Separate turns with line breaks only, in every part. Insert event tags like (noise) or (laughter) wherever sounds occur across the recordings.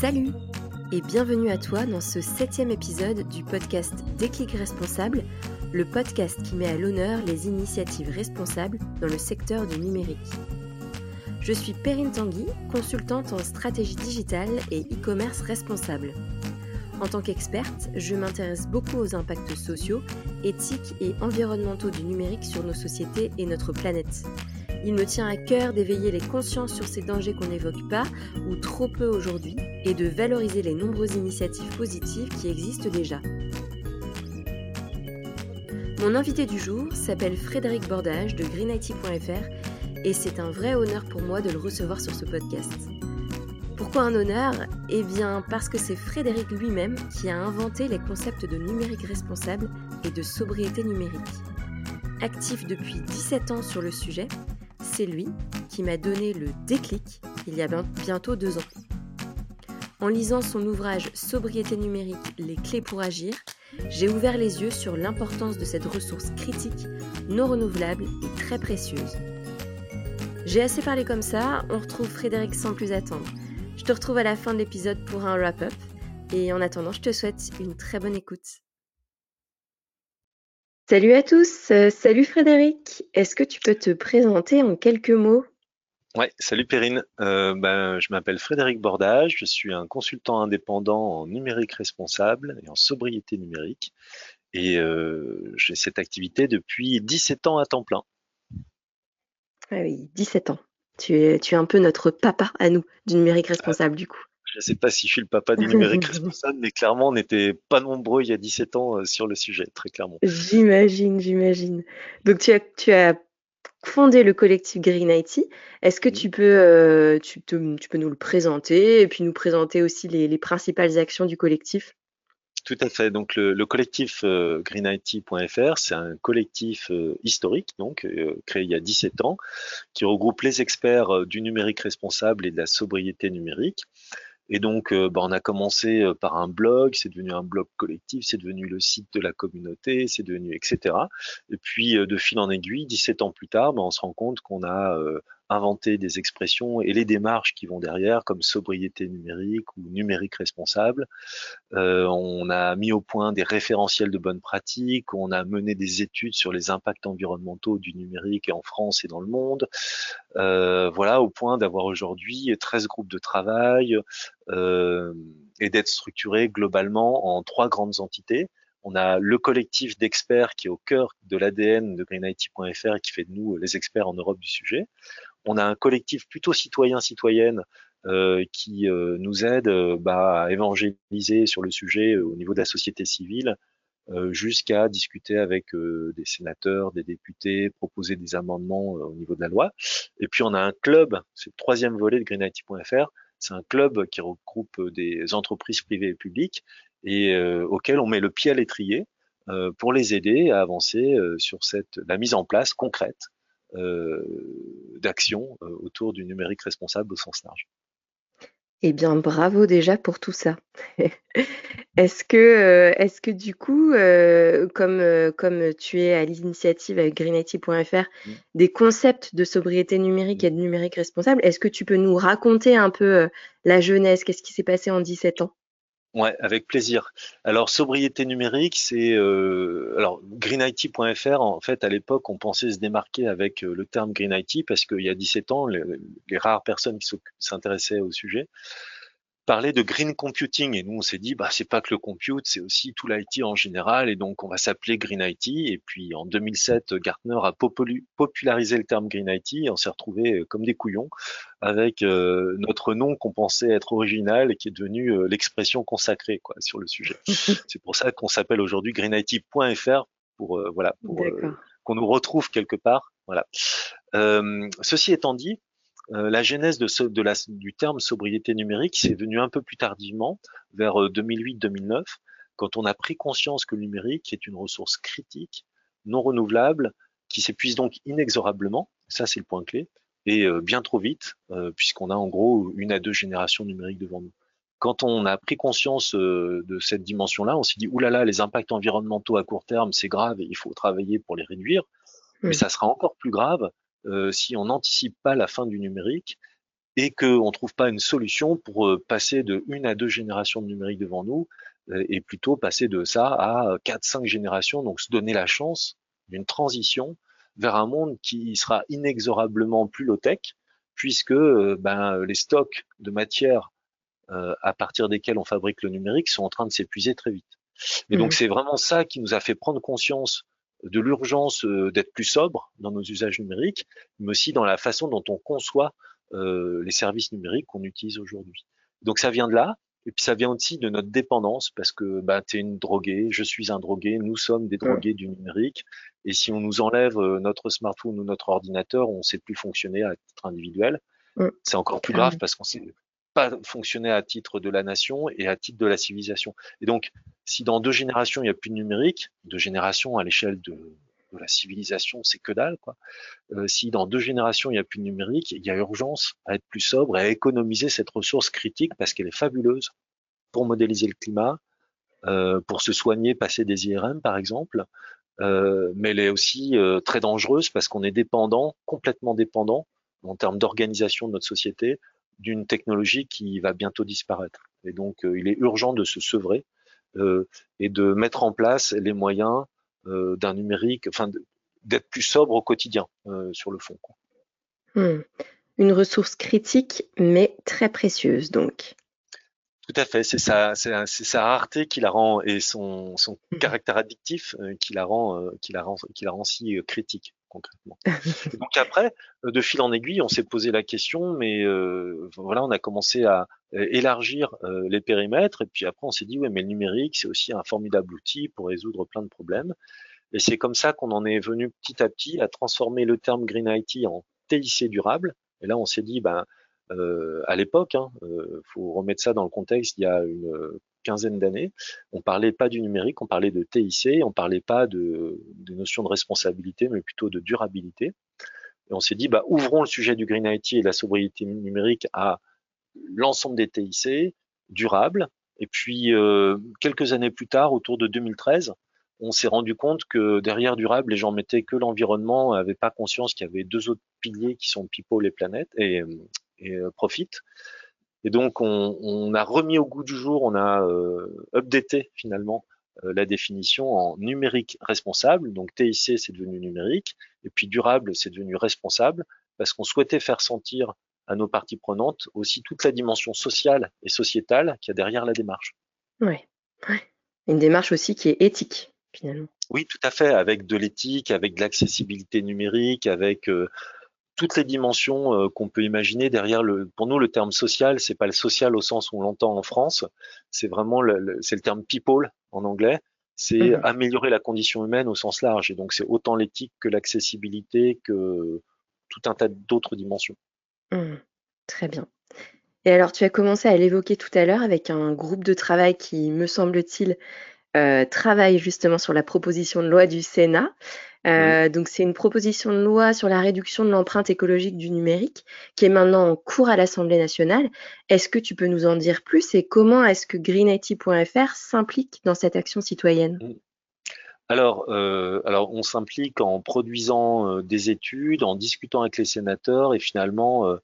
Salut et bienvenue à toi dans ce septième épisode du podcast Déclic Responsable, le podcast qui met à l'honneur les initiatives responsables dans le secteur du numérique. Je suis Perrine Tanguy, consultante en stratégie digitale et e-commerce responsable. En tant qu'experte, je m'intéresse beaucoup aux impacts sociaux, éthiques et environnementaux du numérique sur nos sociétés et notre planète. Il me tient à cœur d'éveiller les consciences sur ces dangers qu'on n'évoque pas ou trop peu aujourd'hui et de valoriser les nombreuses initiatives positives qui existent déjà. Mon invité du jour s'appelle Frédéric Bordage de greenIT.fr et c'est un vrai honneur pour moi de le recevoir sur ce podcast. Pourquoi un honneur? Eh bien parce que c'est Frédéric lui-même qui a inventé les concepts de numérique responsable et de sobriété numérique. Actif depuis 17 ans sur le sujet, c'est lui qui m'a donné le déclic il y a bientôt deux ans. En lisant son ouvrage Sobriété numérique, les clés pour agir, j'ai ouvert les yeux sur l'importance de cette ressource critique, non renouvelable et très précieuse. J'ai assez parlé comme ça, on retrouve Frédéric sans plus attendre. Je te retrouve à la fin de l'épisode pour un wrap-up, et en attendant, je te souhaite une très bonne écoute. Salut à tous, euh, salut Frédéric. Est-ce que tu peux te présenter en quelques mots?
Ouais, salut Perrine. Euh, ben, je m'appelle Frédéric Bordage, je suis un consultant indépendant en numérique responsable et en sobriété numérique. Et euh, j'ai cette activité depuis 17 ans à temps plein.
Ah oui, 17 ans. Tu es, tu es un peu notre papa à nous du numérique responsable du coup.
Je ne sais pas si je suis le papa du numérique (laughs) responsable, mais clairement, on n'était pas nombreux il y a 17 ans euh, sur le sujet, très clairement.
J'imagine, j'imagine. Donc, tu as, tu as fondé le collectif Green IT. Est-ce que tu, peux, euh, tu, tu, peux nous le présenter et puis nous présenter aussi les, les principales actions du collectif?
Tout à fait. Donc le, collectif euh, greenIT.fr, c'est un collectif historique, donc créé il y a 17 ans, qui regroupe les experts du numérique responsable et de la sobriété numérique. Et donc, euh, bah, on a commencé euh, par un blog, c'est devenu un blog collectif, c'est devenu le site de la communauté, c'est devenu etc. Et puis, euh, de fil en aiguille, 17 ans plus tard, bah, on se rend compte qu'on a inventer des expressions et les démarches qui vont derrière, comme sobriété numérique ou numérique responsable. Euh, on a mis au point des référentiels de bonnes pratiques, on a mené des études sur les impacts environnementaux du numérique en France et dans le monde. Euh, voilà, au point d'avoir aujourd'hui 13 groupes de travail euh, et d'être structuré globalement en trois grandes entités. On a le collectif d'experts qui est au cœur de l'ADN de greenIT.fr et qui fait de nous les experts en Europe du sujet on a un collectif plutôt citoyen-citoyenne euh, qui euh, nous aide euh, bah, à évangéliser sur le sujet au niveau de la société civile, jusqu'à discuter avec des sénateurs, des députés, proposer des amendements au niveau de la loi. Et puis on a un club, c'est le troisième volet de greenIT.fr, c'est un club qui regroupe des entreprises privées et publiques et auquel on met le pied à l'étrier pour les aider à avancer sur la mise en place concrète d'action euh, autour du numérique responsable au sens large.
Eh bien, bravo déjà pour tout ça. (laughs) est-ce que, euh, est-ce que du coup, comme, comme tu es à l'initiative avec greenIT.fr, mmh. des concepts de sobriété numérique et de numérique responsable, est-ce que tu peux nous raconter un peu la jeunesse, qu'est-ce qui s'est passé en 17 ans?
Ouais, avec plaisir. Alors sobriété numérique, c'est euh, alors greenIT.fr. En fait, à l'époque, on pensait se démarquer avec euh, le terme Green IT parce qu'il y a 17 ans, les rares personnes qui s'intéressaient au sujet parler de green computing. Et nous on s'est dit bah c'est pas que le compute c'est aussi tout l'IT en général. Et donc on va s'appeler green IT et puis en 2007 Gartner a popularisé le terme green IT et on s'est retrouvé euh, comme des couillons avec euh, notre nom qu'on pensait être original et qui est devenu euh, l'expression consacrée quoi sur le sujet. (laughs) c'est pour ça qu'on s'appelle aujourd'hui greenIT.fr pour voilà pour qu'on nous retrouve quelque part. Voilà. ceci étant dit, euh, la genèse de, de la, du terme sobriété numérique, c'est venu un peu plus tardivement, vers 2008-2009, euh, quand on a pris conscience que le numérique est une ressource critique, non renouvelable, qui s'épuise donc inexorablement, ça c'est le point clé, et euh, bien trop vite, puisqu'on a en gros une à deux générations numériques devant nous. Quand on a pris conscience de cette dimension-là, on s'est dit, oulala, les impacts environnementaux à court terme, c'est grave et il faut travailler pour les réduire, mais ça sera encore plus grave euh, si on n'anticipe pas la fin du numérique et qu'on ne trouve pas une solution pour passer de une à deux générations de numérique devant nous et plutôt passer de ça à quatre, cinq générations, donc se donner la chance d'une transition vers un monde qui sera inexorablement plus low-tech, puisque ben, les stocks de matière à partir desquels on fabrique le numérique sont en train de s'épuiser très vite. Et donc mmh. c'est vraiment ça qui nous a fait prendre conscience de l'urgence euh, d'être plus sobre dans nos usages numériques, mais aussi dans la façon dont on conçoit euh, les services numériques qu'on utilise aujourd'hui. Donc ça vient de là, et puis ça vient aussi de notre dépendance, parce que bah, tu es une droguée, je suis un drogué, nous sommes des drogués du numérique, et si on nous enlève euh, notre smartphone ou notre ordinateur, on ne sait plus fonctionner à titre individuel. C'est encore plus grave parce qu'on sait fonctionner à titre de la nation et à titre de la civilisation. Et donc, si dans deux générations, il n'y a plus de numérique, deux générations à l'échelle de, la civilisation, c'est que dalle. Euh, si dans deux générations, il n'y a plus de numérique, il y a urgence à être plus sobre et à économiser cette ressource critique parce qu'elle est fabuleuse pour modéliser le climat, euh, pour se soigner, passer des IRM par exemple, euh, mais elle est aussi très dangereuse parce qu'on est dépendant, complètement dépendant en termes d'organisation de notre société, d'une technologie qui va bientôt disparaître. Et donc, il est urgent de se sevrer euh, et de mettre en place les moyens euh, d'un numérique, enfin d'être plus sobre au quotidien euh, sur le fond.
Hmm. Une ressource critique, mais très précieuse donc.
Tout à fait, c'est sa, sa, rareté qui la rend et son, son hmm. caractère addictif qui la rend, qui la rend, qui la rend si critique concrètement. donc après, euh, de fil en aiguille, on s'est posé la question, mais euh, voilà, on a commencé à euh, élargir les périmètres, et puis après on s'est dit, ouais, mais le numérique, c'est aussi un formidable outil pour résoudre plein de problèmes. Et c'est comme ça qu'on en est venu petit à petit à transformer le terme Green IT en TIC durable. Et là, on s'est dit, ben, euh, à l'époque, il hein, euh, faut remettre ça dans le contexte, il y a une quinzaine d'années, on parlait pas du numérique, on parlait de TIC, on parlait pas de, de notions de responsabilité, mais plutôt de durabilité. Et on s'est dit, bah, ouvrons le sujet du Green IT et de la sobriété numérique à l'ensemble des TIC, durables. Et puis, euh, quelques années plus tard, autour de 2013, on s'est rendu compte que derrière durable, les gens mettaient que l'environnement, n'avaient pas conscience qu'il y avait deux autres piliers qui sont people et planète et, et euh, Profit. Et donc, on, a remis au goût du jour, on a euh, updaté finalement euh, la définition en numérique responsable. Donc, TIC, c'est devenu numérique. Et puis, durable, c'est devenu responsable parce qu'on souhaitait faire sentir à nos parties prenantes aussi toute la dimension sociale et sociétale qu'il y a derrière la démarche.
Oui, une démarche aussi qui est éthique finalement.
Oui, tout à fait, avec de l'éthique, avec de l'accessibilité numérique, avec toutes les dimensions euh, qu'on peut imaginer derrière le. Pour nous, le terme social, c'est pas le social au sens où on l'entend en France. C'est vraiment le, c'est le terme people en anglais. C'est mmh améliorer la condition humaine au sens large. Et donc, c'est autant l'éthique que l'accessibilité que tout un tas d'autres dimensions.
Mmh. Très bien. Et alors, tu as commencé à l'évoquer tout à l'heure avec un groupe de travail qui, me semble-t-il, euh, travaille justement sur la proposition de loi du Sénat. Euh, donc c'est une proposition de loi sur la réduction de l'empreinte écologique du numérique qui est maintenant en cours à l'Assemblée nationale. Est-ce que tu peux nous en dire plus et comment est-ce que greenIT.fr s'implique dans cette action citoyenne? Mmh.
alors, euh, alors, on s'implique en produisant euh, des études, en discutant avec les sénateurs et finalement,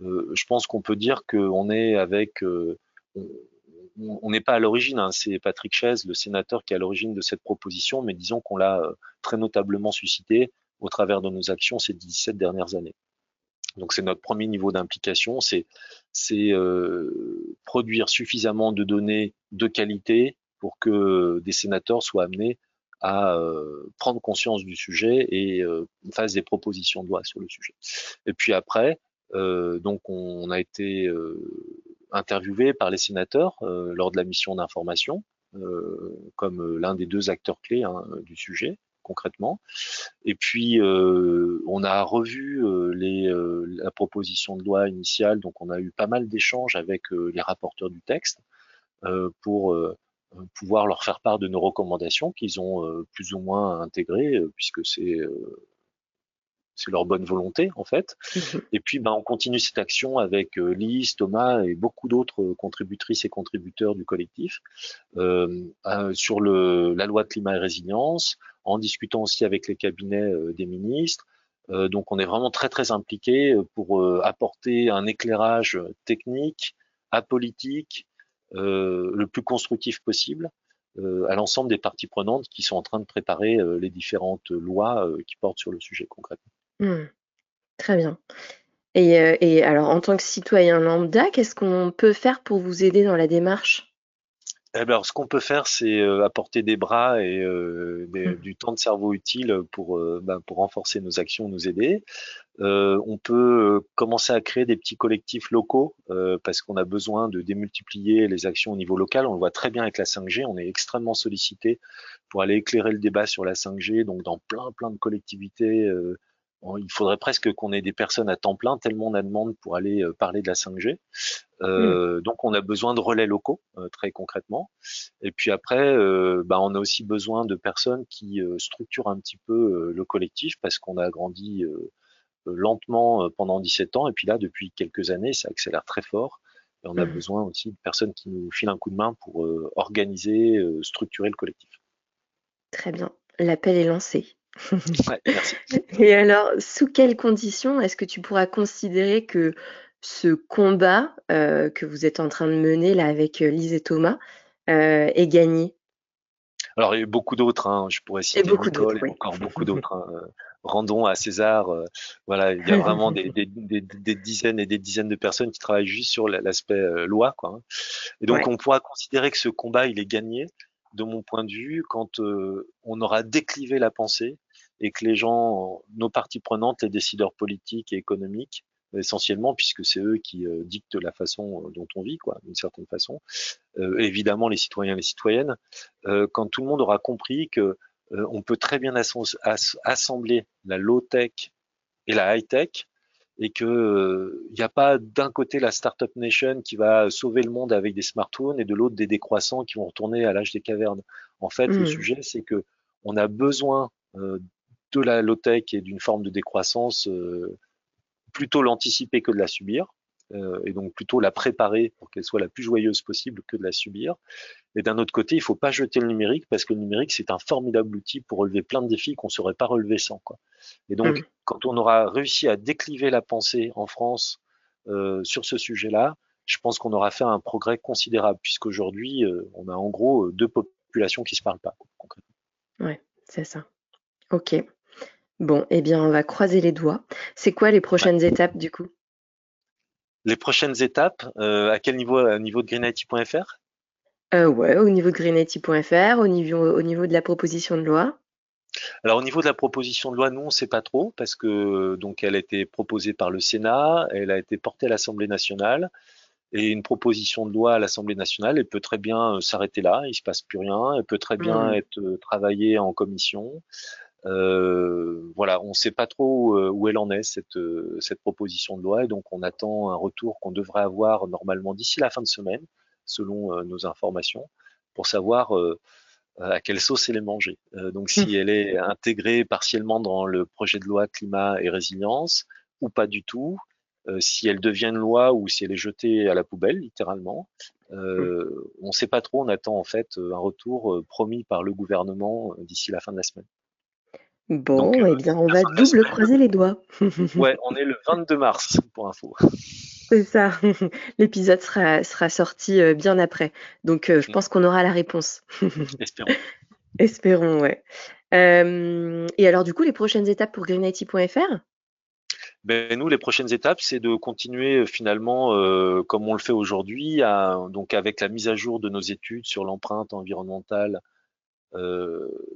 je pense qu'on peut dire qu'on est avec, on n'est pas à l'origine, hein, c'est Patrick Chaise, le sénateur, qui est à l'origine de cette proposition, mais disons qu'on l'a euh, très notablement suscité au travers de nos actions ces 17 dernières années. Donc c'est notre premier niveau d'implication, c'est euh, produire suffisamment de données de qualité pour que des sénateurs soient amenés à euh, prendre conscience du sujet et euh, fassent des propositions de loi sur le sujet. Et puis après, donc on, a été interviewé par les sénateurs euh, lors de la mission d'information, euh, comme euh, l'un des deux acteurs clés hein, du sujet concrètement. Et puis, on a revu les, la proposition de loi initiale, donc on a eu pas mal d'échanges avec les rapporteurs du texte pour pouvoir leur faire part de nos recommandations qu'ils ont plus ou moins intégrées, puisque c'est c'est leur bonne volonté en fait. Mmh et puis ben, on continue cette action avec euh, Lise, Thomas et beaucoup d'autres euh, contributrices et contributeurs du collectif euh, sur le, la loi de climat et résilience, en discutant aussi avec les cabinets des ministres, donc on est vraiment très très impliqué pour apporter un éclairage technique, apolitique, le plus constructif possible à l'ensemble des parties prenantes qui sont en train de préparer les différentes lois qui portent sur le sujet concrètement.
Mmh. Très bien. Et, et, alors, en tant que citoyen lambda, qu'est-ce qu'on peut faire pour vous aider dans la démarche?
Eh ben, ce qu'on peut faire, c'est euh, apporter des bras et euh,
Mmh.
du temps de cerveau utile pour, euh, ben, pour renforcer nos actions, nous aider. on peut commencer à créer des petits collectifs locaux parce qu'on a besoin de démultiplier les actions au niveau local. On le voit très bien avec la 5G. On est extrêmement sollicité pour aller éclairer le débat sur la 5G, donc dans plein plein de collectivités il faudrait presque qu'on ait des personnes à temps plein, tellement on a demande pour aller euh, parler de la 5G. Euh, mmh. Donc on a besoin de relais locaux, euh, très concrètement. Et puis après, bah, on a aussi besoin de personnes qui structurent un petit peu le collectif, parce qu'on a grandi lentement pendant 17 ans, et puis là, depuis quelques années, ça accélère très fort. Et on a mmh. besoin aussi de personnes qui nous filent un coup de main pour organiser, structurer le collectif.
Très bien. L'appel est lancé. (laughs)
merci.
Et alors, sous quelles conditions est-ce que tu pourras considérer que ce combat euh, que vous êtes en train de mener là avec euh, Lise et Thomas euh, est gagné?
Alors, il y a beaucoup d'autres. Hein. Je pourrais citer beaucoup Nicole et encore beaucoup (laughs) d'autres. Hein. Rendons à César. voilà, il y a vraiment des, dizaines et des dizaines de personnes qui travaillent juste sur l'aspect loi. Quoi, hein. Et donc, on pourra considérer que ce combat, il est gagné de mon point de vue, quand on aura déclivé la pensée et que les gens, nos parties prenantes, les décideurs politiques et économiques, essentiellement, puisque c'est eux qui dictent la façon dont on vit, quoi, d'une certaine façon. évidemment, les citoyens et les citoyennes, quand tout le monde aura compris que on peut très bien assembler la low tech et la high tech et que il n'y a pas d'un côté la startup nation qui va sauver le monde avec des smartphones et de l'autre des décroissants qui vont retourner à l'âge des cavernes. En fait, le mmh. sujet c'est que on a besoin de la low-tech et d'une forme de décroissance, euh, plutôt l'anticiper que de la subir, euh, et donc plutôt la préparer pour qu'elle soit la plus joyeuse possible que de la subir. Et d'un autre côté, il faut pas jeter le numérique parce que le numérique c'est un formidable outil pour relever plein de défis qu'on ne saurait pas relever sans. Quoi. Et donc, mmh. quand on aura réussi à décliver la pensée en France euh, sur ce sujet-là, je pense qu'on aura fait un progrès considérable puisqu'aujourd'hui, on a en gros deux populations qui se parlent pas concrètement.
Ouais, c'est ça. Ok. Bon, eh bien, on va croiser les doigts. C'est quoi les prochaines étapes du coup?
Les prochaines étapes, euh, à quel niveau Au niveau de greenIT.fr
euh, Ouais, au niveau de greenIT.fr, au niveau, au niveau de la proposition de loi.
Alors au niveau de la proposition de loi, nous on ne sait pas trop parce que donc elle a été proposée par le Sénat, elle a été portée à l'Assemblée nationale et une proposition de loi à l'Assemblée nationale, elle peut très bien euh, s'arrêter là, il se passe plus rien, elle peut très bien mmh. être travaillée en commission. Euh, voilà, on ne sait pas trop euh, où elle en est cette, euh, cette proposition de loi et donc on attend un retour qu'on devrait avoir normalement d'ici la fin de semaine, selon nos informations, pour savoir à quelle sauce elle est mangée. donc si mmh. elle est intégrée partiellement dans le projet de loi climat et résilience ou pas du tout, si elle devient une loi ou si elle est jetée à la poubelle, littéralement. Mmh. on ne sait pas trop. On attend en fait un retour promis par le gouvernement d'ici la fin de la semaine.
Bon, eh bien, on va double croiser les doigts. (laughs)
ouais, on est le 22 mars, pour info.
C'est ça. (laughs) L'épisode sera, sera sorti euh, bien après. Donc, euh, je mm. pense qu'on aura la réponse. (laughs)
Espérons.
Espérons, ouais. Euh, et alors, du coup, les prochaines étapes pour greenIT.fr
ben, nous, les prochaines étapes, c'est de continuer finalement comme on le fait aujourd'hui, donc avec la mise à jour de nos études sur l'empreinte environnementale euh,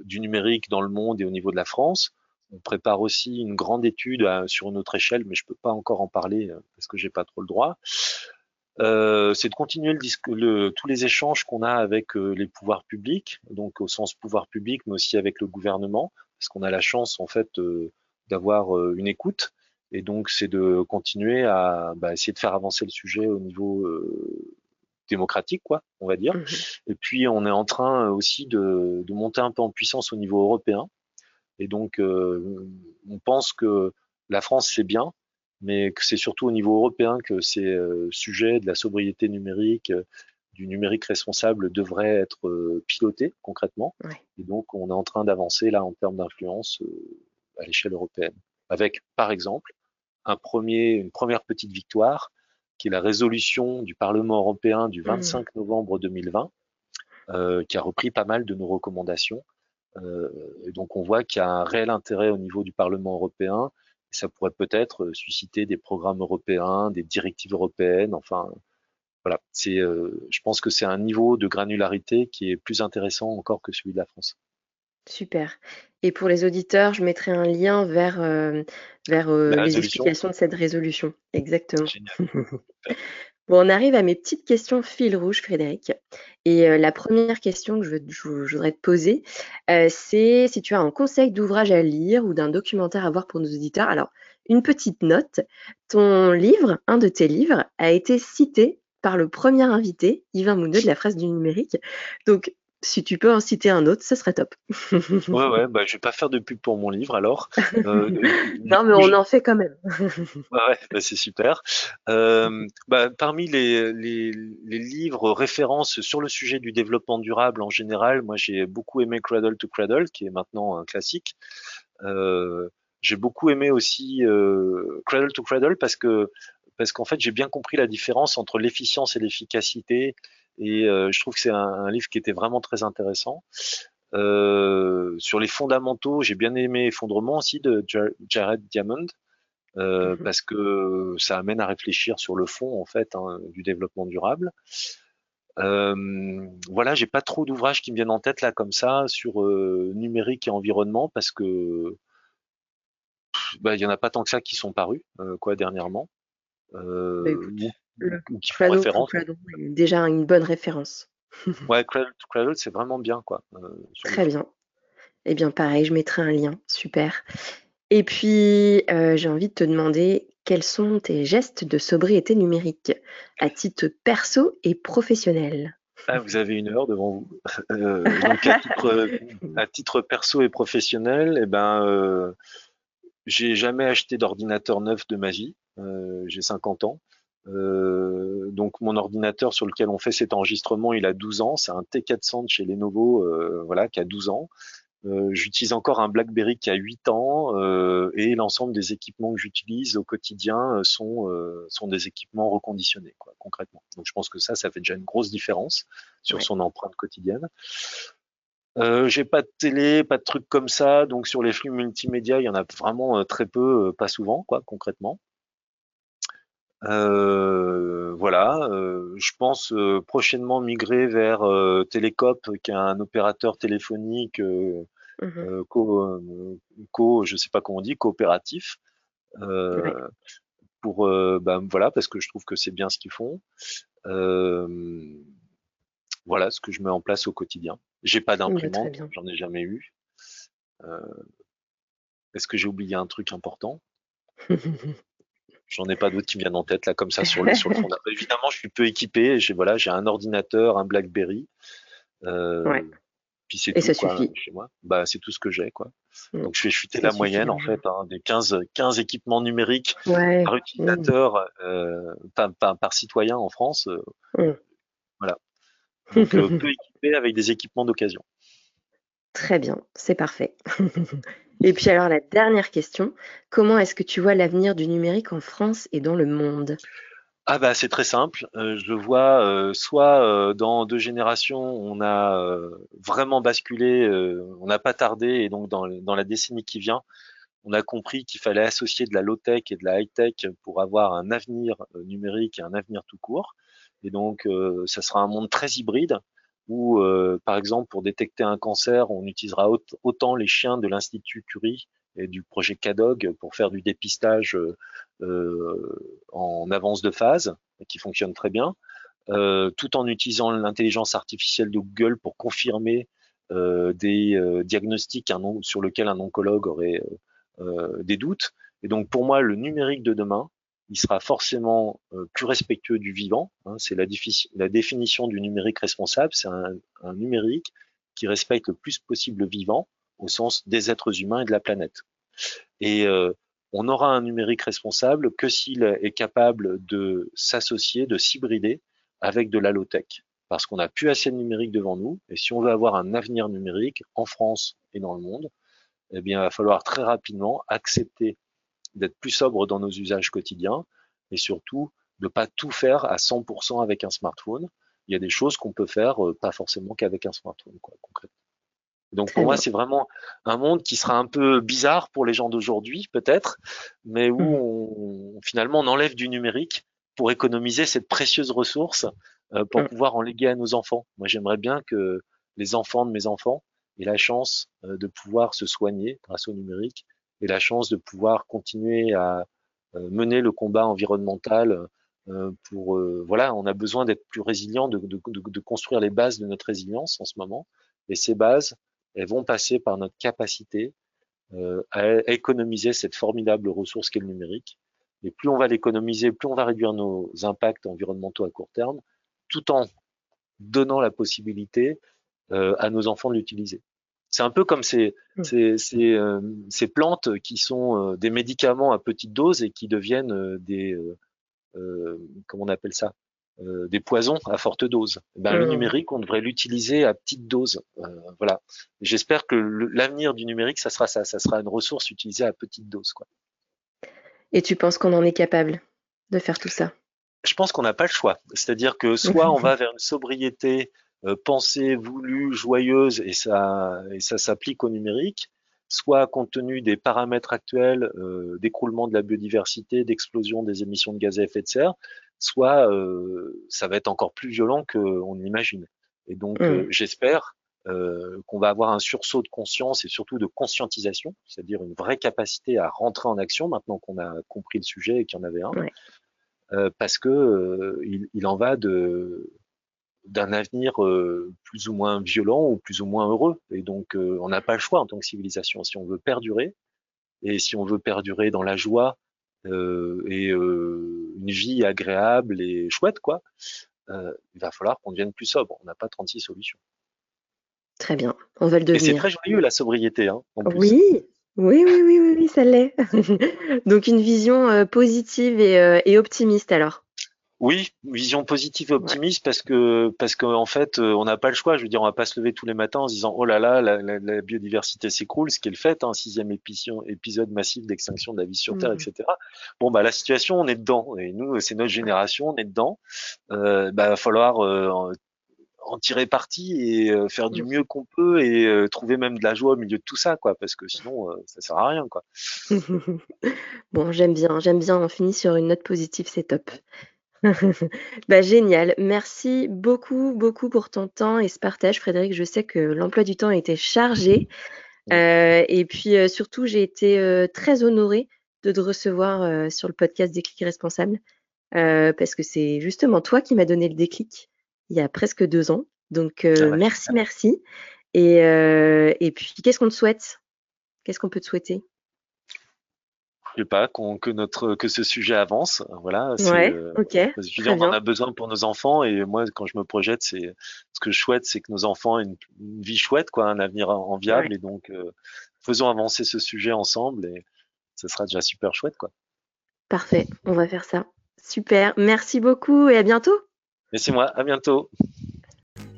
du numérique dans le monde et au niveau de la France. On prépare aussi une grande étude euh, sur une autre échelle, mais je peux pas encore en parler euh, parce que j'ai pas trop le droit. Euh, c'est de continuer tous les échanges qu'on a avec les pouvoirs publics, donc au sens pouvoir public, mais aussi avec le gouvernement, parce qu'on a la chance en fait d'avoir une écoute, et donc c'est de continuer à bah, essayer de faire avancer le sujet au niveau démocratique, quoi, on va dire. Mmh et puis on est en train aussi de, de, monter un peu en puissance au niveau européen. Et donc euh, on pense que la France c'est bien, mais que c'est surtout au niveau européen que ces euh, sujets de la sobriété numérique, euh, du numérique responsable devraient être euh, pilotés concrètement. Et donc on est en train d'avancer là en termes d'influence à l'échelle européenne. avec par exemple un premier, une première petite victoire qui est la résolution du Parlement européen du 25 mmh. novembre 2020, euh, qui a repris pas mal de nos recommandations. Euh, et donc on voit qu'il y a un réel intérêt au niveau du Parlement européen. Et ça pourrait peut-être susciter des programmes européens, des directives européennes. Enfin, voilà. C'est, euh, je pense que c'est un niveau de granularité qui est plus intéressant encore que celui de la France.
Super. Et pour les auditeurs, je mettrai un lien vers, euh, vers euh, les explications de cette résolution. Exactement. (laughs) bon, on arrive à mes petites questions fil rouge, Frédéric. Et euh, la première question que je, voudrais te poser, c'est si tu as un conseil d'ouvrage à lire ou d'un documentaire à voir pour nos auditeurs. Alors, une petite note. Ton livre, un de tes livres, a été cité par le premier invité, Yvain Mouneux de la Fraise du numérique. Donc, si tu peux en citer un autre, ce serait top. (laughs)
ouais, ouais, bah, je vais pas faire de pub pour mon livre alors. (laughs)
Euh, non, mais on en fait quand même. (laughs)
ouais, bah, c'est super. Euh, bah, parmi les, les, les, livres références sur le sujet du développement durable en général, moi j'ai beaucoup aimé Cradle to Cradle, qui est maintenant un classique. Euh, j'ai beaucoup aimé aussi Cradle to Cradle parce que parce qu'en fait j'ai bien compris la différence entre l'efficience et l'efficacité et euh, je trouve que c'est un, livre qui était vraiment très intéressant. Euh, sur les fondamentaux, j'ai bien aimé Effondrement aussi de Jared Diamond. Euh, mhm. parce que ça amène à réfléchir sur le fond en fait hein, du développement durable. Euh, voilà, j'ai pas trop d'ouvrages qui me viennent en tête là comme ça sur euh, numérique et environnement parce que bah, il y en a pas tant que ça qui sont parus euh, quoi dernièrement.
Euh, bah, le est déjà une bonne référence. (laughs)
ouais, Cradle to Cradle, c'est vraiment bien, quoi.
Euh, Très bien. Eh bien, pareil, je mettrai un lien. Super. Et puis, euh, j'ai envie de te demander quels sont tes gestes de sobriété numérique à titre perso et professionnel?
Ah, vous avez une heure devant vous. (laughs) Euh, à, titre, perso et professionnel, eh ben, j'ai jamais acheté d'ordinateur neuf de ma vie. j'ai 50 ans. Euh, donc mon ordinateur sur lequel on fait cet enregistrement, il a 12 ans. C'est un T400 de chez Lenovo, euh, voilà, qui a 12 ans. Euh, j'utilise encore un BlackBerry qui a 8 ans euh, et l'ensemble des équipements que j'utilise au quotidien sont sont des équipements reconditionnés, quoi, concrètement. Donc je pense que ça, ça fait déjà une grosse différence sur son empreinte quotidienne. Euh, j'ai pas de télé, pas de trucs comme ça, donc sur les flux multimédia, il y en a vraiment très peu, pas souvent, quoi, concrètement. Euh, voilà, euh, je pense euh, prochainement migrer vers Télécop, qui est un opérateur téléphonique mmh co, co, je sais pas comment on dit, coopératif. Pour, ben, voilà, parce que je trouve que c'est bien ce qu'ils font. voilà ce que je mets en place au quotidien. J'ai pas d'imprimante, j'en ai jamais eu. Est-ce que j'ai oublié un truc important? (laughs) J'en ai pas d'autres qui me viennent en tête là comme ça sur le, sur le fond. (laughs) Évidemment, je suis peu équipé. J'ai voilà, j'ai un ordinateur, un BlackBerry. Euh, ouais. Puis c'est tout ça quoi, suffit. chez moi. Bah c'est tout ce que j'ai quoi. Mm. Donc je fais chuter la moyenne en fait hein, des 15 15 équipements numériques par utilisateur euh, par, par, citoyen en France. Euh, mm. Voilà. Donc euh, peu (laughs) équipé avec des équipements d'occasion.
Très bien, c'est parfait. (laughs) Et puis alors la dernière question, comment est-ce que tu vois l'avenir du numérique en France et dans le monde?
Ah bah c'est très simple. Euh, je vois euh, soit euh, dans deux générations, on a vraiment basculé, on n'a pas tardé, et donc dans, dans, la décennie qui vient, on a compris qu'il fallait associer de la low-tech et de la high-tech pour avoir un avenir numérique et un avenir tout court. Et donc ça sera un monde très hybride où, euh, par exemple, pour détecter un cancer, on utilisera autant les chiens de l'Institut Curie et du projet CADOG pour faire du dépistage euh, en avance de phase, qui fonctionne très bien, euh, tout en utilisant l'intelligence artificielle de Google pour confirmer des diagnostics sur lesquels un oncologue aurait des doutes. Et donc, pour moi, le numérique de demain, il sera forcément euh, plus respectueux du vivant. Hein, c'est la, définition du numérique responsable. C'est un, numérique qui respecte le plus possible le vivant au sens des êtres humains et de la planète. Et euh, on aura un numérique responsable que s'il est capable de s'associer, de s'hybrider avec de la. Parce qu'on n'a plus assez de numérique devant nous. Et si on veut avoir un avenir numérique en France et dans le monde, eh bien, il va falloir très rapidement accepter d'être plus sobre dans nos usages quotidiens et surtout de pas tout faire à 100% avec un smartphone. Il y a des choses qu'on peut faire euh, pas forcément qu'avec un smartphone, quoi, concrètement. Donc pour moi, c'est vraiment un monde qui sera un peu bizarre pour les gens d'aujourd'hui, peut-être, mais où mmh. on, finalement on enlève du numérique pour économiser cette précieuse ressource euh, pour mmh. pouvoir en léguer à nos enfants. Moi, j'aimerais bien que les enfants de mes enfants aient la chance euh, de pouvoir se soigner grâce au numérique et la chance de pouvoir continuer à euh, mener le combat environnemental pour voilà, on a besoin d'être plus résilient, de, de, de, construire les bases de notre résilience en ce moment. Et ces bases, elles vont passer par notre capacité euh, à économiser cette formidable ressource qu'est le numérique. Et plus on va l'économiser, plus on va réduire nos impacts environnementaux à court terme, tout en donnant la possibilité euh, à nos enfants de l'utiliser. C'est un peu comme ces, mmh. ces, ces, euh, ces, plantes qui sont des médicaments à petite dose et qui deviennent des, comment on appelle ça, euh, des poisons à forte dose. Eh ben, Le mmh. numérique, on devrait l'utiliser à petite dose. Euh, voilà. J'espère que l'avenir du numérique, ça sera ça, ça sera une ressource utilisée à petite dose. Quoi.
Et tu penses qu'on en est capable de faire tout ça?
Je pense qu'on n'a pas le choix. C'est-à-dire que soit on (laughs) va vers une sobriété euh, pensée, voulue, joyeuse, et ça, et ça s'applique au numérique, soit compte tenu des paramètres actuels euh, d'écroulement de la biodiversité, d'explosion des émissions de gaz à effet de serre, soit euh, ça va être encore plus violent qu'on imagine. Et donc, euh, mmh. j'espère euh, qu'on va avoir un sursaut de conscience et surtout de conscientisation, c'est-à-dire une vraie capacité à rentrer en action maintenant qu'on a compris le sujet et qu'il y en avait un, euh, parce que il, il, en va de d'un avenir plus ou moins violent ou plus ou moins heureux. Et donc, on n'a pas le choix en tant que civilisation. Si on veut perdurer, et si on veut perdurer dans la joie euh, et euh, une vie agréable et chouette, quoi, euh, il va falloir qu'on devienne plus sobre. On n'a pas 36 solutions.
Très bien, on va le devenir.
Et c'est très joyeux la sobriété. Hein,
Oui, oui, oui, oui, oui, ça l'est. (laughs) Donc une vision positive et, et optimiste alors.
Oui, vision positive et optimiste parce que parce qu'en fait euh, on n'a pas le choix. Je veux dire, on va pas se lever tous les matins en se disant oh là là la, la, biodiversité s'écroule, ce qui est le fait, un hein, sixième épisode, épisode massif d'extinction de la vie sur Terre, mmh. etc. Bon bah la situation on est dedans et nous c'est notre génération, on est dedans. Euh, bah va falloir euh, en tirer parti et euh, faire du mmh. mieux qu'on peut et trouver même de la joie au milieu de tout ça quoi parce que sinon ça sert à rien quoi. (laughs)
bon j'aime bien j'aime bien on finit sur une note positive c'est top. (laughs) Bah, génial. Merci beaucoup, beaucoup pour ton temps et ce partage, Frédéric. Je sais que l'emploi du temps a été chargé. Euh, et puis euh, surtout, j'ai été euh, très honorée de te recevoir sur le podcast Déclic Responsable parce que c'est justement toi qui m'as donné le déclic il y a presque deux ans. Donc merci, merci. Et, et puis, qu'est-ce qu'on te souhaite? Qu'est-ce qu'on peut te souhaiter?
Je sais pas, que notre que ce sujet avance. Voilà.
Ouais, euh, ok.
on en a besoin pour nos enfants et moi, quand je me projette, c'est ce que je souhaite, c'est que nos enfants aient une, vie chouette, quoi, un avenir enviable. Et donc, euh, faisons avancer ce sujet ensemble et ce sera déjà super chouette, quoi.
Parfait. On va faire ça. Super. Merci beaucoup et à bientôt.
Merci moi. À bientôt.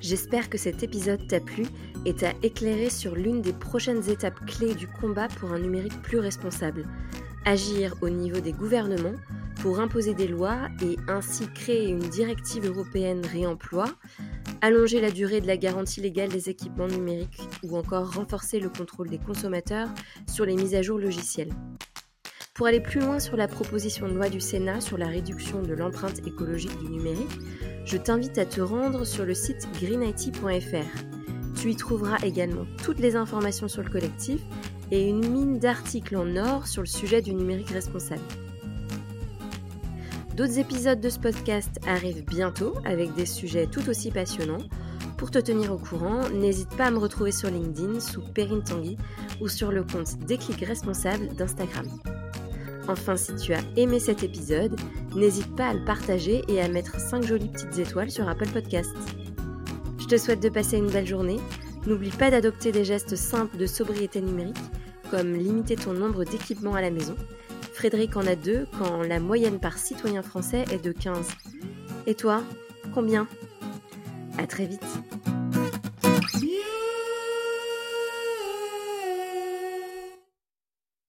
J'espère que cet épisode t'a plu et t'a éclairé sur l'une des prochaines étapes clés du combat pour un numérique plus responsable agir au niveau des gouvernements pour imposer des lois et ainsi créer une directive européenne réemploi, allonger la durée de la garantie légale des équipements numériques ou encore renforcer le contrôle des consommateurs sur les mises à jour logicielles. Pour aller plus loin sur la proposition de loi du Sénat sur la réduction de l'empreinte écologique du numérique, je t'invite à te rendre sur le site greenIT.fr. Tu y trouveras également toutes les informations sur le collectif et une mine d'articles en or sur le sujet du numérique responsable. D'autres épisodes de ce podcast arrivent bientôt avec des sujets tout aussi passionnants. Pour te tenir au courant, n'hésite pas à me retrouver sur LinkedIn sous Perrine Tanguy ou sur le compte Déclic Responsable d'Instagram. Enfin, si tu as aimé cet épisode, n'hésite pas à le partager et à mettre 5 jolies petites étoiles sur Apple Podcasts. Je te souhaite de passer une belle journée. N'oublie pas d'adopter des gestes simples de sobriété numérique comme limiter ton nombre d'équipements à la maison. Frédéric en a deux quand la moyenne par citoyen français est de 15. Et toi, combien? À très vite